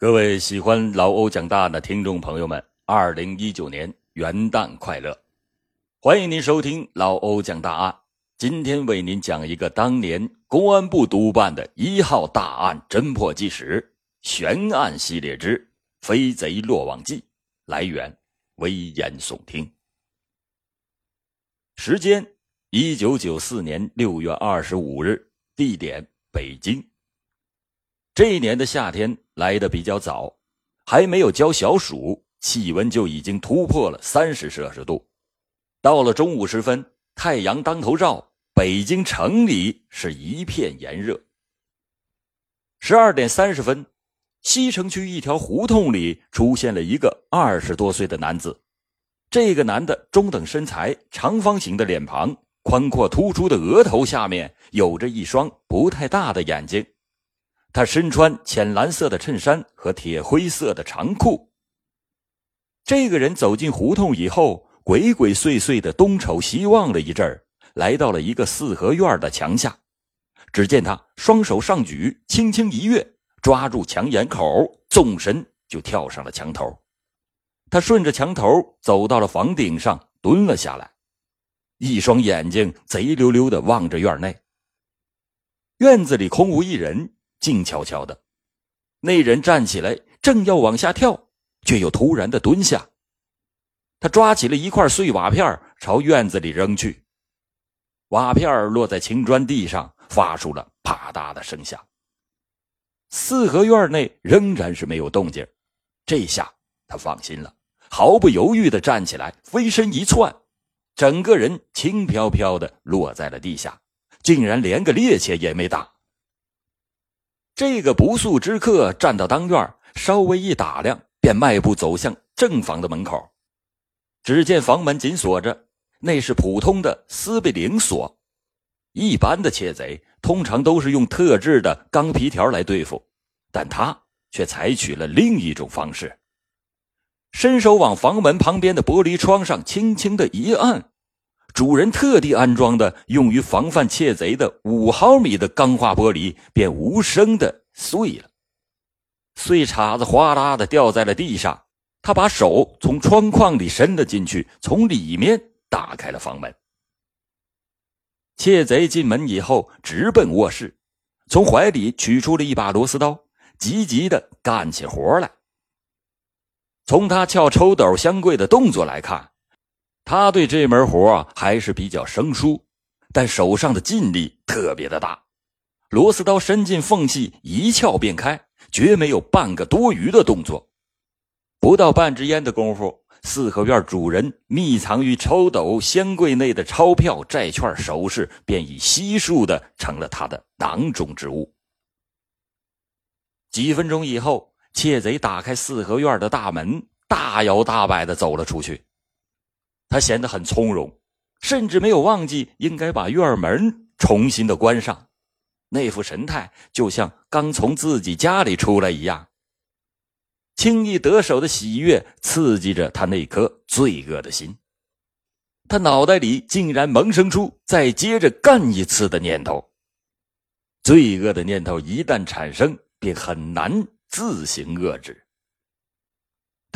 各位喜欢老欧讲大的听众朋友们，二零一九年元旦快乐！欢迎您收听老欧讲大案。今天为您讲一个当年公安部督办的一号大案侦破纪实悬案系列之《飞贼落网记》。来源：危言耸听。时间：一九九四年六月二十五日。地点：北京。这一年的夏天。来的比较早，还没有浇小暑，气温就已经突破了三十摄氏度。到了中午时分，太阳当头照，北京城里是一片炎热。十二点三十分，西城区一条胡同里出现了一个二十多岁的男子。这个男的中等身材，长方形的脸庞，宽阔突出的额头下面有着一双不太大的眼睛。他身穿浅蓝色的衬衫和铁灰色的长裤。这个人走进胡同以后，鬼鬼祟祟的东瞅西望了一阵儿，来到了一个四合院的墙下。只见他双手上举，轻轻一跃，抓住墙檐口，纵身就跳上了墙头。他顺着墙头走到了房顶上，蹲了下来，一双眼睛贼溜溜的望着院内。院子里空无一人。静悄悄的，那人站起来，正要往下跳，却又突然的蹲下。他抓起了一块碎瓦片，朝院子里扔去。瓦片落在青砖地上，发出了啪嗒的声响。四合院内仍然是没有动静，这下他放心了，毫不犹豫的站起来，飞身一窜，整个人轻飘飘的落在了地下，竟然连个趔趄也没打。这个不速之客站到当院，稍微一打量，便迈步走向正房的门口。只见房门紧锁着，那是普通的斯贝灵锁。一般的窃贼通常都是用特制的钢皮条来对付，但他却采取了另一种方式，伸手往房门旁边的玻璃窗上轻轻的一按。主人特地安装的用于防范窃贼的五毫米的钢化玻璃便无声的碎了，碎茬子哗啦的掉在了地上。他把手从窗框里伸了进去，从里面打开了房门。窃贼进门以后，直奔卧室，从怀里取出了一把螺丝刀，急急的干起活来。从他撬抽斗箱柜的动作来看。他对这门活还是比较生疏，但手上的劲力特别的大。螺丝刀伸进缝隙，一撬便开，绝没有半个多余的动作。不到半支烟的功夫，四合院主人密藏于抽斗箱柜内的钞票、债券、首饰便已悉数的成了他的囊中之物。几分钟以后，窃贼打开四合院的大门，大摇大摆的走了出去。他显得很从容，甚至没有忘记应该把院门重新的关上，那副神态就像刚从自己家里出来一样。轻易得手的喜悦刺激着他那颗罪恶的心，他脑袋里竟然萌生出再接着干一次的念头。罪恶的念头一旦产生，便很难自行遏制。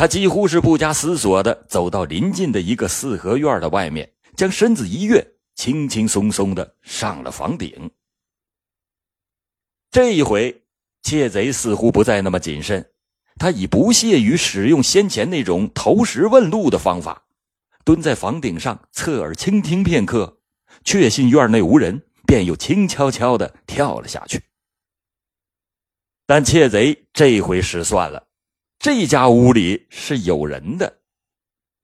他几乎是不加思索的走到临近的一个四合院的外面，将身子一跃，轻轻松松的上了房顶。这一回，窃贼似乎不再那么谨慎，他已不屑于使用先前那种投石问路的方法，蹲在房顶上侧耳倾听片刻，确信院内无人，便又轻悄悄的跳了下去。但窃贼这回失算了。这家屋里是有人的，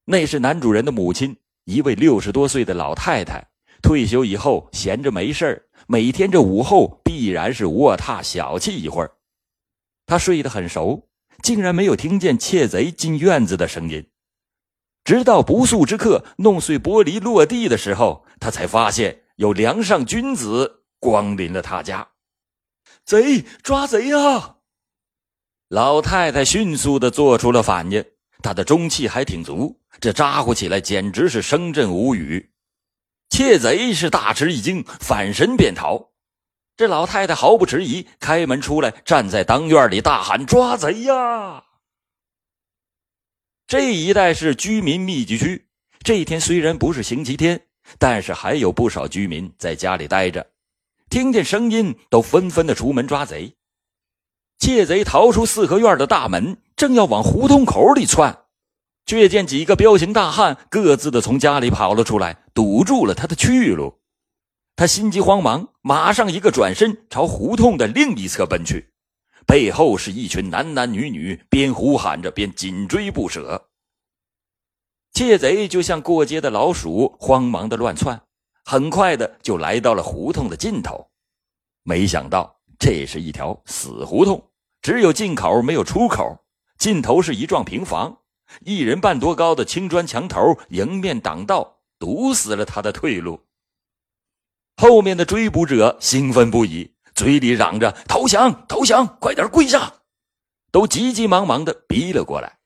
那是男主人的母亲，一位六十多岁的老太太。退休以后闲着没事每天这午后必然是卧榻小憩一会儿。他睡得很熟，竟然没有听见窃贼进院子的声音。直到不速之客弄碎玻璃落地的时候，他才发现有梁上君子光临了他家。贼抓贼啊！老太太迅速的做出了反应，她的中气还挺足，这咋呼起来简直是声震无语。窃贼是大吃一惊，反身便逃。这老太太毫不迟疑，开门出来，站在当院里大喊：“抓贼呀！”这一带是居民密集区，这一天虽然不是星期天，但是还有不少居民在家里待着，听见声音都纷纷的出门抓贼。窃贼逃出四合院的大门，正要往胡同口里窜，却见几个彪形大汉各自的从家里跑了出来，堵住了他的去路。他心急慌忙，马上一个转身，朝胡同的另一侧奔去。背后是一群男男女女，边呼喊着边紧追不舍。窃贼就像过街的老鼠，慌忙的乱窜，很快的就来到了胡同的尽头。没想到这是一条死胡同，只有进口没有出口，尽头是一幢平房，一人半多高的青砖墙头迎面挡道，堵死了他的退路。后面的追捕者兴奋不已，嘴里嚷着：“投降，投降，快点跪下！”都急急忙忙的逼了过来。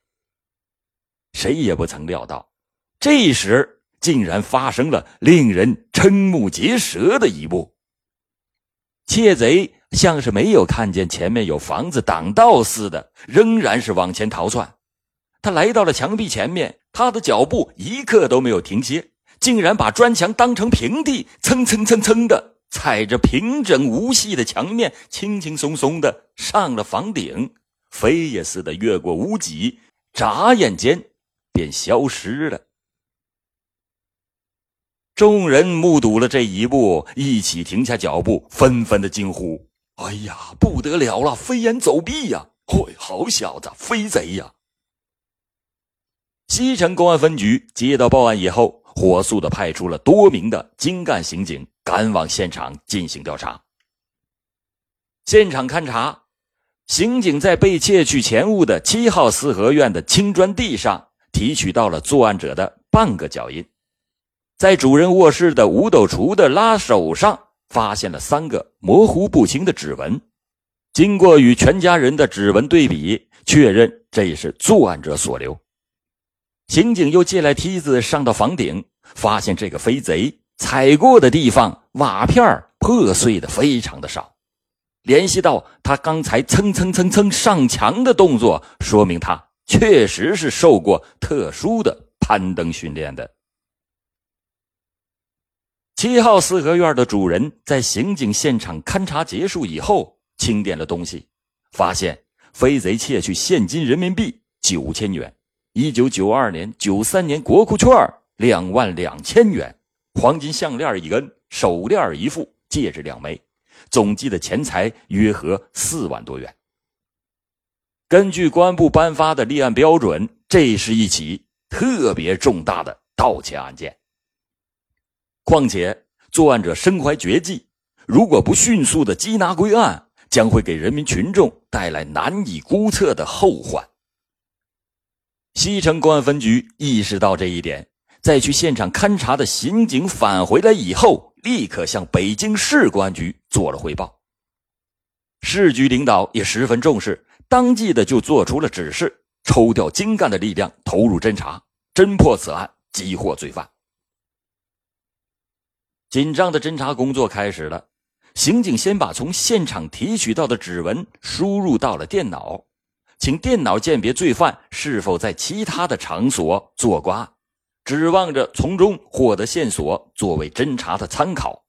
谁也不曾料到，这时竟然发生了令人瞠目结舌的一幕。窃贼像是没有看见前面有房子挡道似的，仍然是往前逃窜。他来到了墙壁前面，他的脚步一刻都没有停歇。竟然把砖墙当成平地，蹭蹭蹭蹭的踩着平整无隙的墙面，轻轻松松的上了房顶，飞也似的越过屋脊，眨眼间便消失了。众人目睹了这一幕，一起停下脚步，纷纷的惊呼：“哎呀，不得了了，飞檐走壁呀！嚯，好小子，飞贼呀！”西城公安分局接到报案以后。火速的派出了多名的精干刑警赶往现场进行调查。现场勘查，刑警在被窃取钱物的七号四合院的青砖地上提取到了作案者的半个脚印，在主人卧室的五斗橱的拉手上发现了三个模糊不清的指纹，经过与全家人的指纹对比，确认这是作案者所留。刑警又借来梯子上到房顶，发现这个飞贼踩过的地方瓦片破碎的非常的少。联系到他刚才蹭蹭蹭蹭上墙的动作，说明他确实是受过特殊的攀登训练的。七号四合院的主人在刑警现场勘查结束以后，清点了东西，发现飞贼窃取现金人民币九千元。一九九二年、九三年国库券两万两千元，黄金项链一根，手链一副，戒指两枚，总计的钱财约合四万多元。根据公安部颁发的立案标准，这是一起特别重大的盗窃案件。况且作案者身怀绝技，如果不迅速的缉拿归案，将会给人民群众带来难以估测的后患。西城公安分局意识到这一点，在去现场勘查的刑警返回来以后，立刻向北京市公安局做了汇报。市局领导也十分重视，当即的就做出了指示，抽调精干的力量投入侦查，侦破此案，缉获罪犯。紧张的侦查工作开始了，刑警先把从现场提取到的指纹输入到了电脑。请电脑鉴别罪犯是否在其他的场所做瓜，指望着从中获得线索作为侦查的参考。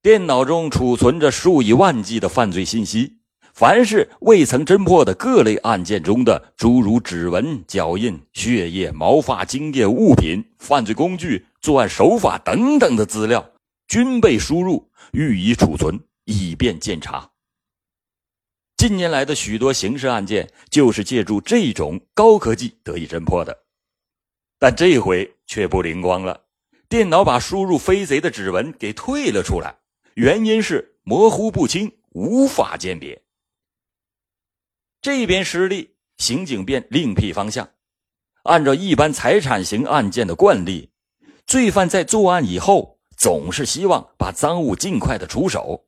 电脑中储存着数以万计的犯罪信息，凡是未曾侦破的各类案件中的诸如指纹、脚印、血液、毛发、精液、物品、犯罪工具、作案手法等等的资料，均被输入，予以储存，以便鉴查。近年来的许多刑事案件就是借助这种高科技得以侦破的，但这回却不灵光了。电脑把输入飞贼的指纹给退了出来，原因是模糊不清，无法鉴别。这边失利，刑警便另辟方向。按照一般财产型案件的惯例，罪犯在作案以后总是希望把赃物尽快的出手。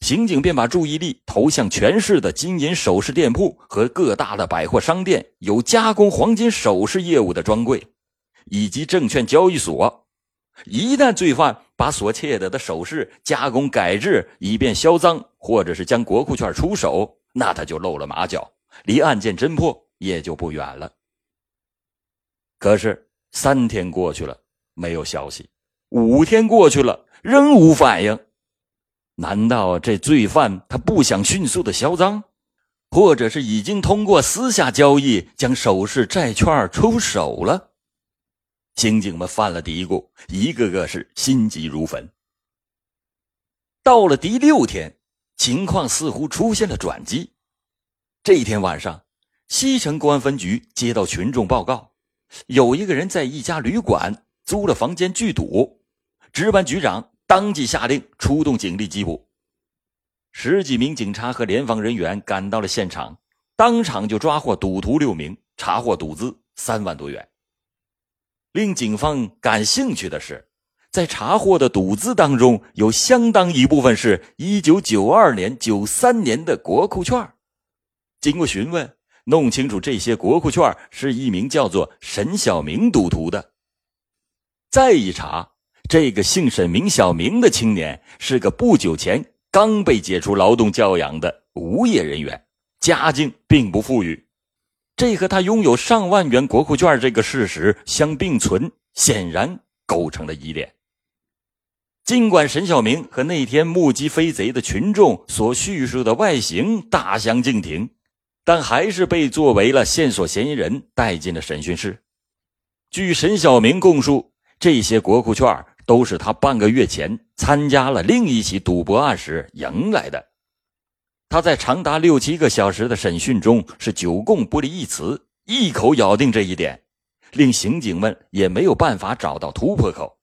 刑警便把注意力投向全市的金银首饰店铺和各大的百货商店有加工黄金首饰业务的专柜，以及证券交易所。一旦罪犯把所窃得的首饰加工改制，以便销赃，或者是将国库券出手，那他就露了马脚，离案件侦破也就不远了。可是三天过去了，没有消息；五天过去了，仍无反应。难道这罪犯他不想迅速的销赃，或者是已经通过私下交易将首饰债券出手了？刑警们犯了嘀咕，一个个是心急如焚。到了第六天，情况似乎出现了转机。这一天晚上，西城公安分局接到群众报告，有一个人在一家旅馆租了房间聚赌。值班局长当即下令出动警力缉捕。十几名警察和联防人员赶到了现场，当场就抓获赌徒六名，查获赌资三万多元。令警方感兴趣的是，在查获的赌资当中，有相当一部分是一九九二年、九三年的国库券。经过询问，弄清楚这些国库券是一名叫做沈小明赌徒的。再一查，这个姓沈、名小明的青年是个不久前刚被解除劳动教养的无业人员，家境并不富裕。这和他拥有上万元国库券这个事实相并存，显然构成了疑点。尽管沈小明和那天目击飞贼的群众所叙述的外形大相径庭，但还是被作为了线索嫌疑人带进了审讯室。据沈小明供述，这些国库券都是他半个月前参加了另一起赌博案时赢来的。他在长达六七个小时的审讯中是久供不离一词，一口咬定这一点，令刑警们也没有办法找到突破口。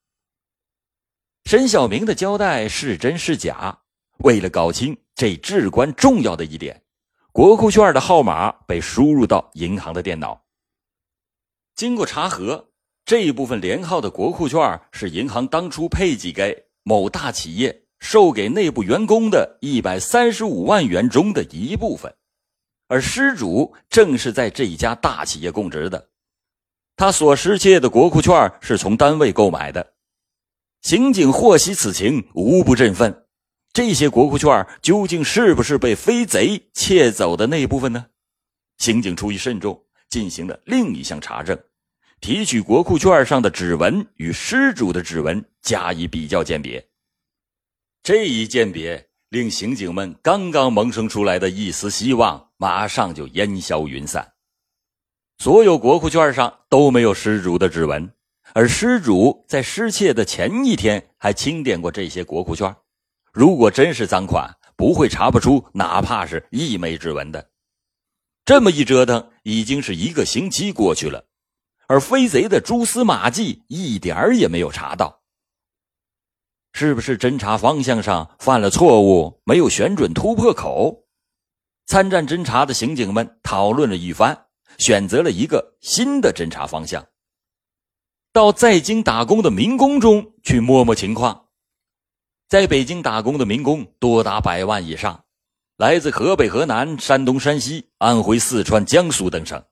沈小明的交代是真是假？为了搞清这至关重要的一点，国库券的号码被输入到银行的电脑。经过查核，这一部分连号的国库券是银行当初配给给某大企业。授给内部员工的一百三十五万元中的一部分，而失主正是在这一家大企业供职的，他所失窃的国库券是从单位购买的。刑警获悉此情，无不振奋。这些国库券究竟是不是被飞贼窃走的那一部分呢？刑警出于慎重，进行了另一项查证，提取国库券上的指纹与失主的指纹加以比较鉴别。这一鉴别令刑警们刚刚萌生出来的一丝希望，马上就烟消云散。所有国库券上都没有失主的指纹，而失主在失窃的前一天还清点过这些国库券。如果真是赃款，不会查不出哪怕是一枚指纹的。这么一折腾，已经是一个星期过去了，而飞贼的蛛丝马迹一点儿也没有查到。是不是侦查方向上犯了错误，没有选准突破口？参战侦查的刑警们讨论了一番，选择了一个新的侦查方向，到在京打工的民工中去摸摸情况。在北京打工的民工多达百万以上，来自河北、河南、山东、山西、安徽、四川、江苏等省。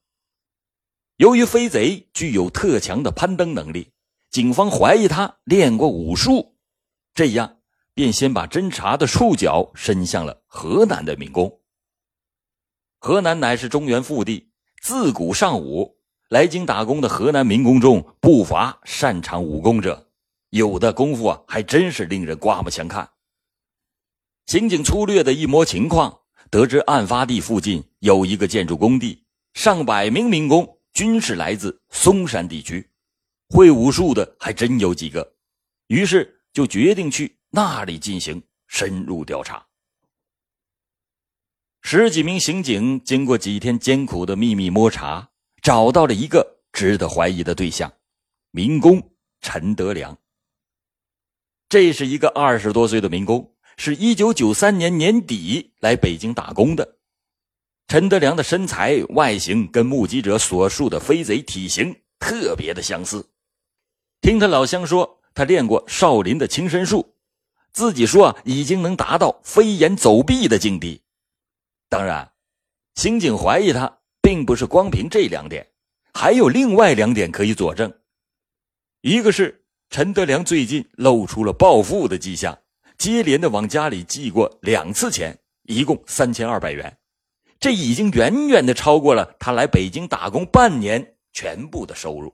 由于飞贼具有特强的攀登能力，警方怀疑他练过武术。这样，便先把侦查的触角伸向了河南的民工。河南乃是中原腹地，自古尚武，来京打工的河南民工中不乏擅长武功者，有的功夫啊，还真是令人刮目相看。刑警粗略的一摸情况，得知案发地附近有一个建筑工地，上百名民工均是来自嵩山地区，会武术的还真有几个，于是。就决定去那里进行深入调查。十几名刑警经过几天艰苦的秘密摸查，找到了一个值得怀疑的对象——民工陈德良。这是一个二十多岁的民工，是一九九三年年底来北京打工的。陈德良的身材、外形跟目击者所述的飞贼体型特别的相似。听他老乡说。他练过少林的轻身术，自己说啊已经能达到飞檐走壁的境地。当然，刑警怀疑他，并不是光凭这两点，还有另外两点可以佐证。一个是陈德良最近露出了暴富的迹象，接连的往家里寄过两次钱，一共三千二百元，这已经远远的超过了他来北京打工半年全部的收入。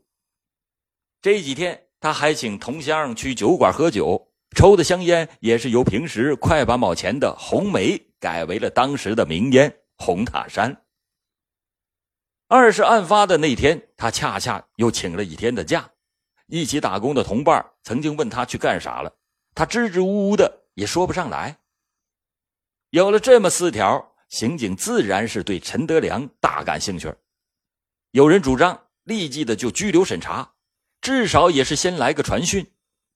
这几天，他还请同乡去酒馆喝酒，抽的香烟也是由平时快八毛钱的红梅改为了当时的名烟红塔山。二是案发的那天，他恰恰又请了一天的假。一起打工的同伴曾经问他去干啥了，他支支吾吾的也说不上来。有了这么四条，刑警自然是对陈德良大感兴趣。有人主张立即的就拘留审查，至少也是先来个传讯。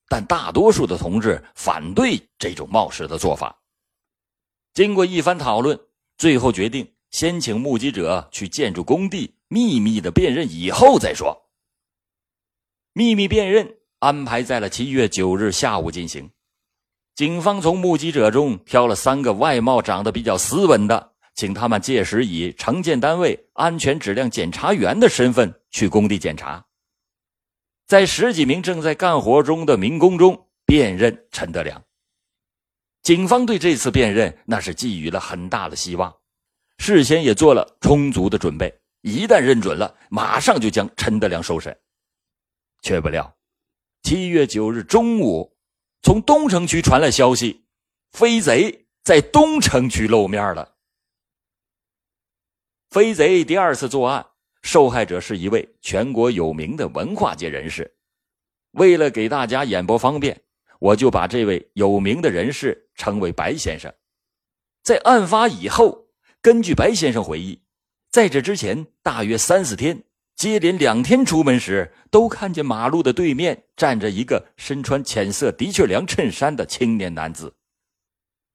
但大多数的同志反对这种冒失的做法。经过一番讨论，最后决定。先请目击者去建筑工地秘密的辨认，以后再说。秘密辨认安排在了七月九日下午进行。警方从目击者中挑了三个外貌长得比较斯文的，请他们届时以承建单位安全质量检查员的身份去工地检查，在十几名正在干活中的民工中辨认陈德良。警方对这次辨认那是寄予了很大的希望。事先也做了充足的准备，一旦认准了，马上就将陈德良收审。却不料，七月九日中午，从东城区传来消息，飞贼在东城区露面了。飞贼第二次作案，受害者是一位全国有名的文化界人士。为了给大家演播方便，我就把这位有名的人士称为白先生。在案发以后。根据白先生回忆，在这之前大约三四天，接连两天出门时，都看见马路的对面站着一个身穿浅色的确良衬衫的青年男子，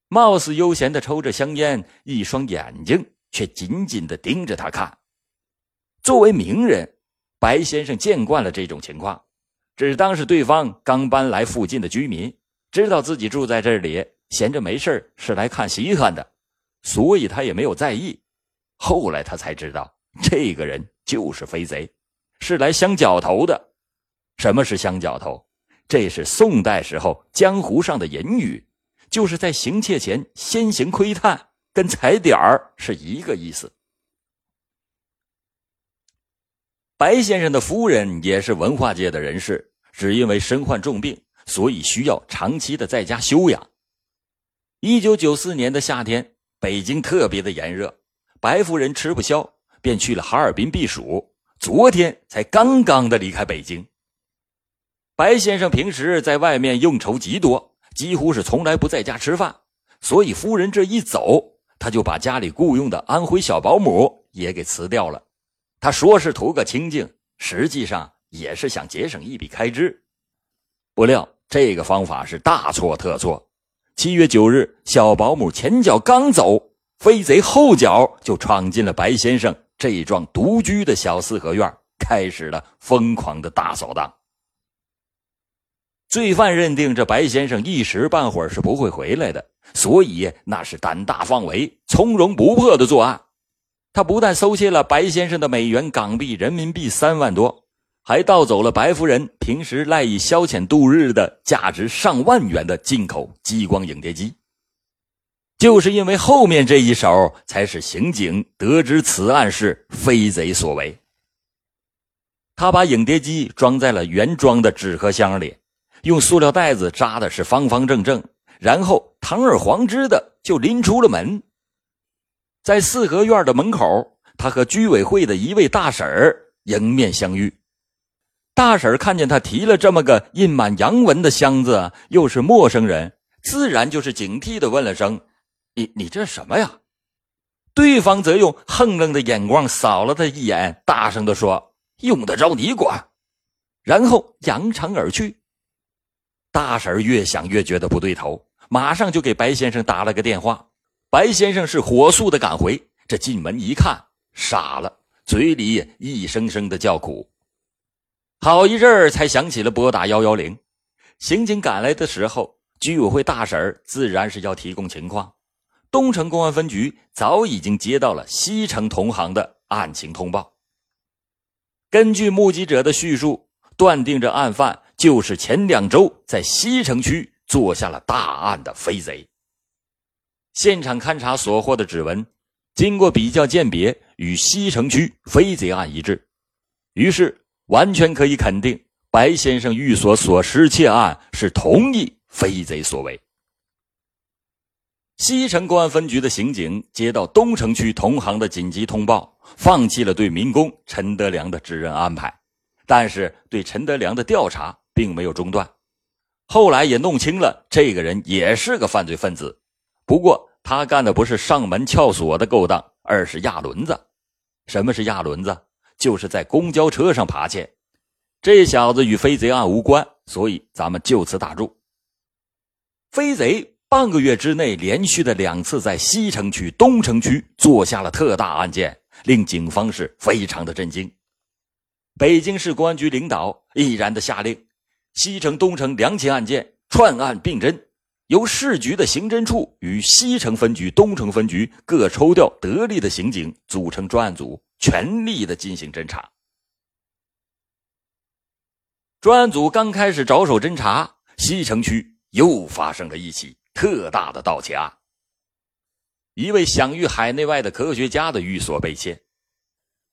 貌似悠闲的抽着香烟，一双眼睛却紧紧的盯着他看。作为名人，白先生见惯了这种情况，只当是对方刚搬来附近的居民，知道自己住在这里，闲着没事是来看稀罕的。所以他也没有在意，后来他才知道，这个人就是飞贼，是来相角头的。什么是相角头？这是宋代时候江湖上的隐语，就是在行窃前先行窥探，跟踩点儿是一个意思。白先生的夫人也是文化界的人士，只因为身患重病，所以需要长期的在家休养。一九九四年的夏天。北京特别的炎热，白夫人吃不消，便去了哈尔滨避暑。昨天才刚刚的离开北京。白先生平时在外面应酬极多，几乎是从来不在家吃饭，所以夫人这一走，他就把家里雇佣的安徽小保姆也给辞掉了。他说是图个清静，实际上也是想节省一笔开支。不料这个方法是大错特错。七月九日，小保姆前脚刚走，飞贼后脚就闯进了白先生这一幢独居的小四合院，开始了疯狂的大扫荡。罪犯认定这白先生一时半会儿是不会回来的，所以那是胆大放为、从容不迫的作案。他不但搜窃了白先生的美元、港币、人民币三万多。还盗走了白夫人平时赖以消遣度日的价值上万元的进口激光影碟机。就是因为后面这一手，才使刑警得知此案是飞贼所为。他把影碟机装在了原装的纸盒箱里，用塑料袋子扎的是方方正正，然后堂而皇之的就拎出了门。在四合院的门口，他和居委会的一位大婶迎面相遇。大婶看见他提了这么个印满洋文的箱子，又是陌生人，自然就是警惕的问了声：“你你这什么呀？”对方则用横愣的眼光扫了他一眼，大声的说：“用得着你管？”然后扬长而去。大婶越想越觉得不对头，马上就给白先生打了个电话。白先生是火速的赶回，这进门一看，傻了，嘴里一声声的叫苦。好一阵儿才想起了拨打幺幺零，刑警赶来的时候，居委会大婶自然是要提供情况。东城公安分局早已经接到了西城同行的案情通报。根据目击者的叙述，断定这案犯就是前两周在西城区做下了大案的飞贼。现场勘查所获的指纹，经过比较鉴别，与西城区飞贼案一致，于是完全可以肯定，白先生寓所所失窃案是同一飞贼所为。西城公安分局的刑警接到东城区同行的紧急通报，放弃了对民工陈德良的指认安排，但是对陈德良的调查并没有中断。后来也弄清了，这个人也是个犯罪分子，不过他干的不是上门撬锁的勾当，而是压轮子。什么是压轮子？就是在公交车上扒窃。这小子与飞贼案无关，所以咱们就此打住。飞贼。半个月之内，连续的两次在西城区、东城区做下了特大案件，令警方是非常的震惊。北京市公安局领导毅然的下令，西城、东城两起案件串案并侦，由市局的刑侦处与西城分局、东城分局各抽调得力的刑警组成专案组，全力的进行侦查。专案组刚开始着手侦查，西城区又发生了一起。特大的盗窃案，一位享誉海内外的科学家的寓所被窃。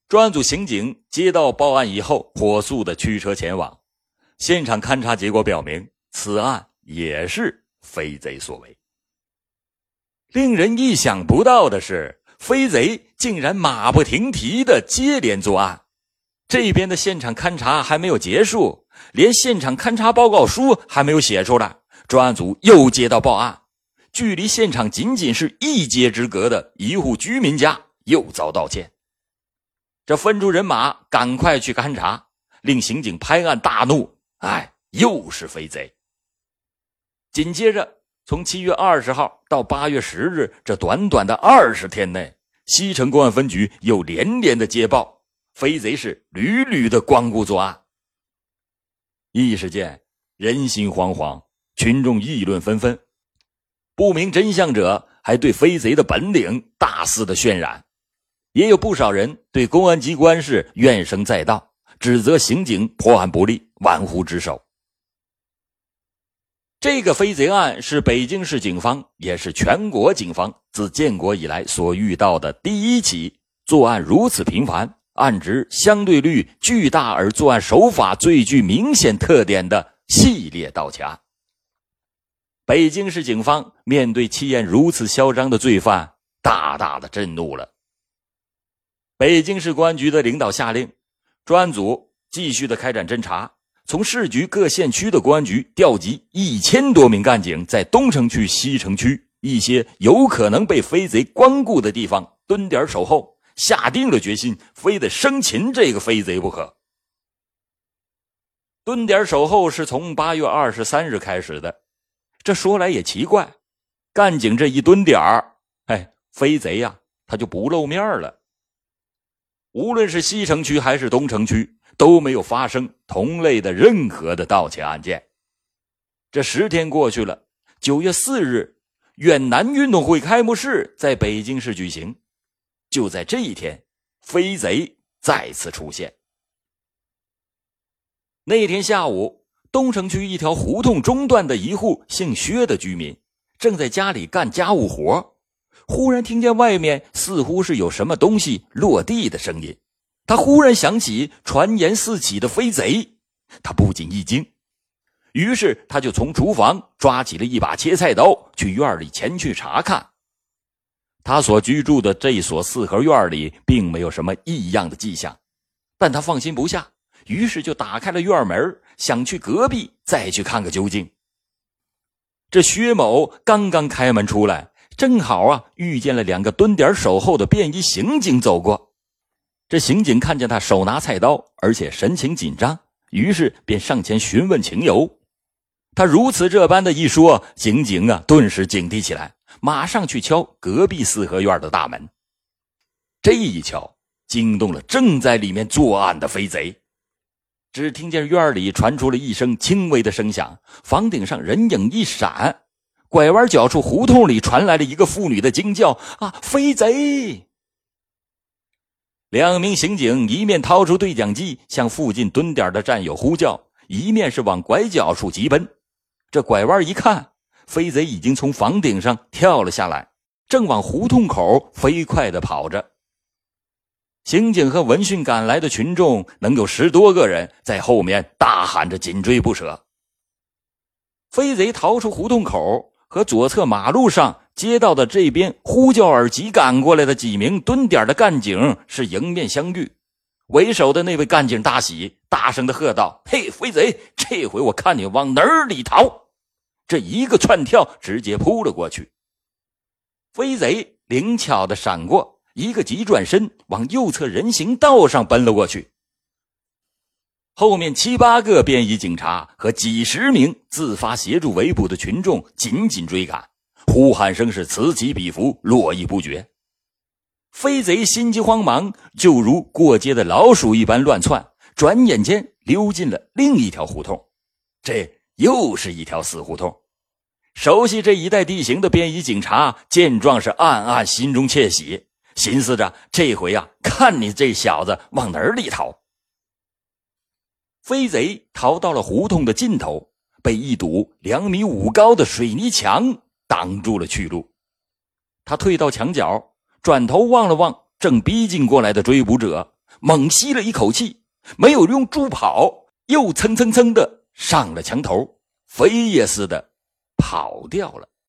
专案组刑警接到报案以后，火速的驱车前往现场勘查，结果表明此案也是飞贼所为。令人意想不到的是，飞贼竟然马不停蹄的接连作案。这边的现场勘查还没有结束，连现场勘查报告书还没有写出来。专案组又接到报案，距离现场仅仅是一街之隔的一户居民家又遭盗窃。这分出人马，赶快去勘查，令刑警拍案大怒：“哎，又是飞贼！”紧接着，从七月二十号到八月十日这短短的二十天内，西城公安分局又连连的接报，飞贼是屡屡的光顾作案。一时间，人心惶惶。群众议论纷纷，不明真相者还对飞贼的本领大肆的渲染，也有不少人对公安机关是怨声载道，指责刑警破案不力、玩忽职守。这个飞贼案是北京市警方，也是全国警方自建国以来所遇到的第一起作案如此频繁、案值相对率巨大而作案手法最具明显特点的系列盗窃案。北京市警方面对气焰如此嚣张的罪犯，大大的震怒了。北京市公安局的领导下令，专案组继续的开展侦查，从市局各县区的公安局调集一千多名干警，在东城区、西城区一些有可能被飞贼光顾的地方蹲点守候，下定了决心，非得生擒这个飞贼不可。蹲点守候是从八月二十三日开始的。这说来也奇怪，干警这一蹲点儿，哎，飞贼呀，他就不露面了。无论是西城区还是东城区，都没有发生同类的任何的盗窃案件。这十天过去了，九月四日，远南运动会开幕式在北京市举行。就在这一天，飞贼再次出现。那天下午。东城区一条胡同中段的一户姓薛的居民，正在家里干家务活，忽然听见外面似乎是有什么东西落地的声音。他忽然想起传言四起的飞贼，他不禁一惊，于是他就从厨房抓起了一把切菜刀，去院里前去查看。他所居住的这所四合院里并没有什么异样的迹象，但他放心不下。于是就打开了院门，想去隔壁再去看个究竟。这薛某刚刚开门出来，正好啊遇见了两个蹲点守候的便衣刑警走过。这刑警看见他手拿菜刀，而且神情紧张，于是便上前询问情由。他如此这般的一说，刑警啊顿时警惕起来，马上去敲隔壁四合院的大门。这一敲，惊动了正在里面作案的飞贼。只听见院里传出了一声轻微的声响，房顶上人影一闪，拐弯角处胡同里传来了一个妇女的惊叫：“啊，飞贼！”两名刑警一面掏出对讲机向附近蹲点的战友呼叫，一面是往拐角处急奔。这拐弯一看，飞贼已经从房顶上跳了下来，正往胡同口飞快的跑着。刑警和闻讯赶来的群众能有十多个人，在后面大喊着紧追不舍。飞贼逃出胡同口，和左侧马路上街道的这边呼叫而急赶过来的几名蹲点的干警是迎面相遇。为首的那位干警大喜，大声的喝道：“嘿，飞贼，这回我看你往哪里逃！”这一个窜跳，直接扑了过去。飞贼灵巧的闪过。一个急转身，往右侧人行道上奔了过去。后面七八个便衣警察和几十名自发协助围捕的群众紧紧追赶，呼喊声是此起彼伏，络绎不绝。飞贼心急慌忙，就如过街的老鼠一般乱窜，转眼间溜进了另一条胡同。这又是一条死胡同。熟悉这一带地形的便衣警察见状是暗暗心中窃喜。寻思着，这回啊，看你这小子往哪里逃！飞贼逃到了胡同的尽头，被一堵两米五高的水泥墙挡住了去路。他退到墙角，转头望了望正逼近过来的追捕者，猛吸了一口气，没有用助跑，又蹭蹭蹭的上了墙头，飞也似的跑掉了。